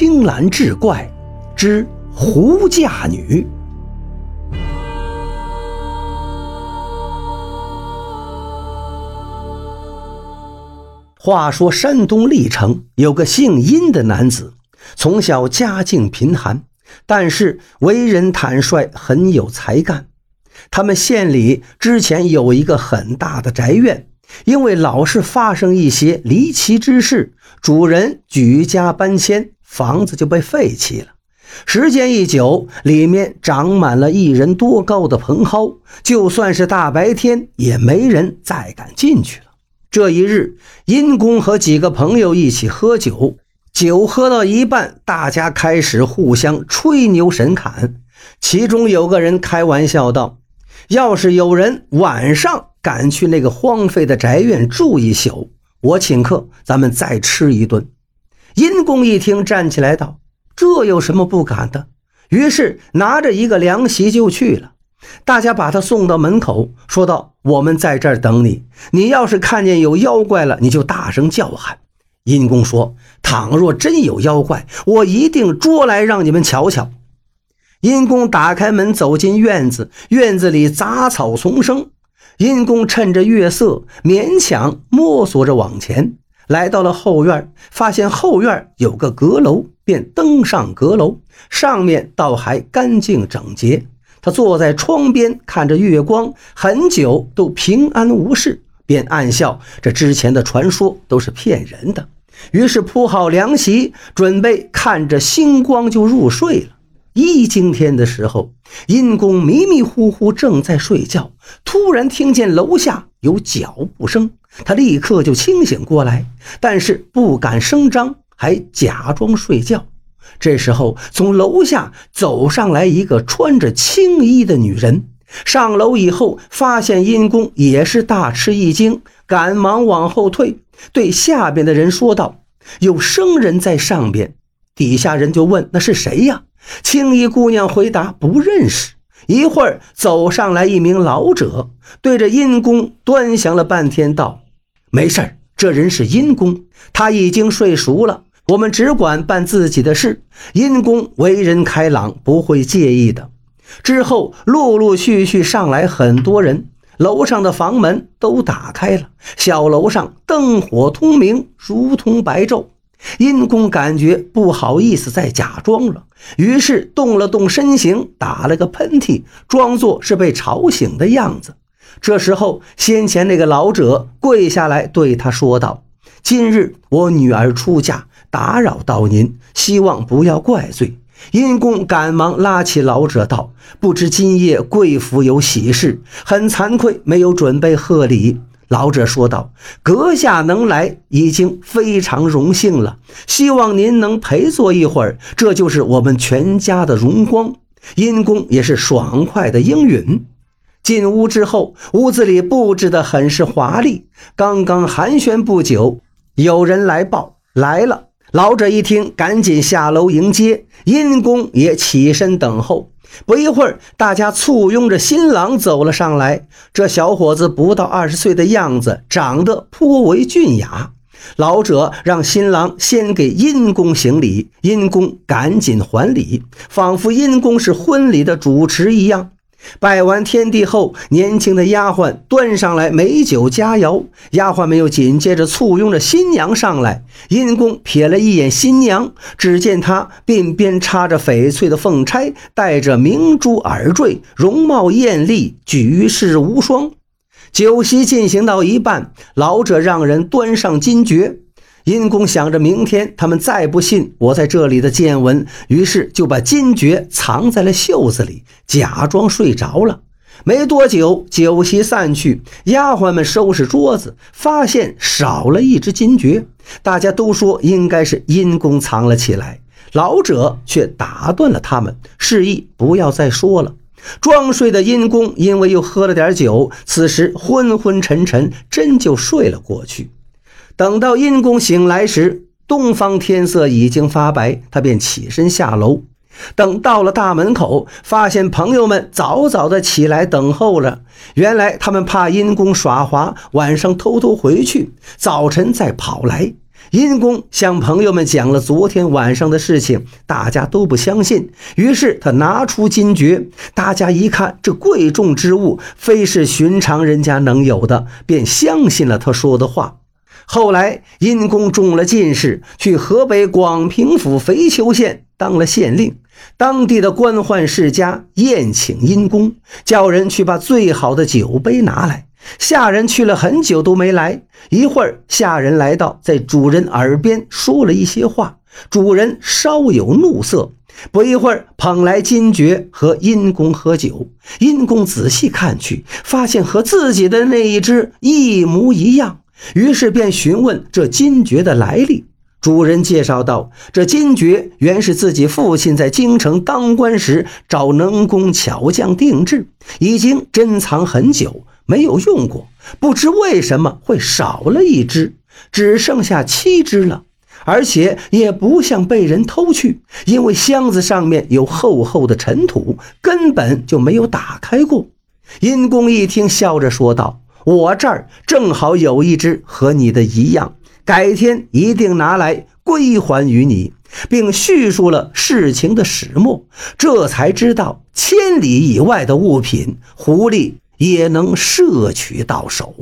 青蓝志怪之狐嫁女。话说山东历城有个姓殷的男子，从小家境贫寒，但是为人坦率，很有才干。他们县里之前有一个很大的宅院。因为老是发生一些离奇之事，主人举家搬迁，房子就被废弃了。时间一久，里面长满了一人多高的蓬蒿，就算是大白天，也没人再敢进去了。这一日，殷公和几个朋友一起喝酒，酒喝到一半，大家开始互相吹牛神侃。其中有个人开玩笑道：“要是有人晚上……”赶去那个荒废的宅院住一宿，我请客，咱们再吃一顿。殷公一听，站起来道：“这有什么不敢的？”于是拿着一个凉席就去了。大家把他送到门口，说道：“我们在这儿等你。你要是看见有妖怪了，你就大声叫喊。”殷公说：“倘若真有妖怪，我一定捉来让你们瞧瞧。”殷公打开门走进院子，院子里杂草丛生。殷公趁着月色，勉强摸索着往前，来到了后院，发现后院有个阁楼，便登上阁楼，上面倒还干净整洁。他坐在窗边，看着月光，很久都平安无事，便暗笑：这之前的传说都是骗人的。于是铺好凉席，准备看着星光就入睡了。一惊天的时候，殷公迷迷糊糊正在睡觉，突然听见楼下有脚步声，他立刻就清醒过来，但是不敢声张，还假装睡觉。这时候，从楼下走上来一个穿着青衣的女人。上楼以后，发现殷公也是大吃一惊，赶忙往后退，对下边的人说道：“有生人在上边。”底下人就问：“那是谁呀？”青衣姑娘回答：“不认识。”一会儿走上来一名老者，对着殷公端详了半天，道：“没事，这人是殷公，他已经睡熟了。我们只管办自己的事。殷公为人开朗，不会介意的。”之后陆陆续续上来很多人，楼上的房门都打开了，小楼上灯火通明，如同白昼。殷公感觉不好意思再假装了，于是动了动身形，打了个喷嚏，装作是被吵醒的样子。这时候，先前那个老者跪下来对他说道：“今日我女儿出嫁，打扰到您，希望不要怪罪。”殷公赶忙拉起老者道：“不知今夜贵府有喜事，很惭愧没有准备贺礼。”老者说道：“阁下能来已经非常荣幸了，希望您能陪坐一会儿，这就是我们全家的荣光。”殷公也是爽快的应允。进屋之后，屋子里布置的很是华丽。刚刚寒暄不久，有人来报来了。老者一听，赶紧下楼迎接。殷公也起身等候。不一会儿，大家簇拥着新郎走了上来。这小伙子不到二十岁的样子，长得颇为俊雅。老者让新郎先给殷公行礼，殷公赶紧还礼，仿佛殷公是婚礼的主持一样。拜完天地后，年轻的丫鬟端上来美酒佳肴，丫鬟们又紧接着簇拥着新娘上来。殷公瞥了一眼新娘，只见她鬓边插着翡翠的凤钗，戴着明珠耳坠，容貌艳丽，举世无双。酒席进行到一半，老者让人端上金爵。殷公想着明天他们再不信我在这里的见闻，于是就把金爵藏在了袖子里，假装睡着了。没多久，酒席散去，丫鬟们收拾桌子，发现少了一只金爵。大家都说应该是殷公藏了起来，老者却打断了他们，示意不要再说了。装睡的殷公因为又喝了点酒，此时昏昏沉沉，真就睡了过去。等到殷公醒来时，东方天色已经发白，他便起身下楼。等到了大门口，发现朋友们早早的起来等候了。原来他们怕殷公耍滑，晚上偷偷回去，早晨再跑来。殷公向朋友们讲了昨天晚上的事情，大家都不相信。于是他拿出金爵，大家一看这贵重之物非是寻常人家能有的，便相信了他说的话。后来，殷公中了进士，去河北广平府肥丘县当了县令。当地的官宦世家宴请殷公，叫人去把最好的酒杯拿来。下人去了很久都没来，一会儿下人来到，在主人耳边说了一些话，主人稍有怒色。不一会儿，捧来金爵和殷公喝酒。殷公仔细看去，发现和自己的那一只一模一样，于是便询问这金爵的来历。主人介绍道：“这金爵原是自己父亲在京城当官时找能工巧匠定制，已经珍藏很久。”没有用过，不知为什么会少了一只，只剩下七只了，而且也不像被人偷去，因为箱子上面有厚厚的尘土，根本就没有打开过。殷公一听，笑着说道：“我这儿正好有一只和你的一样，改天一定拿来归还于你。”并叙述了事情的始末，这才知道千里以外的物品，狐狸。也能摄取到手。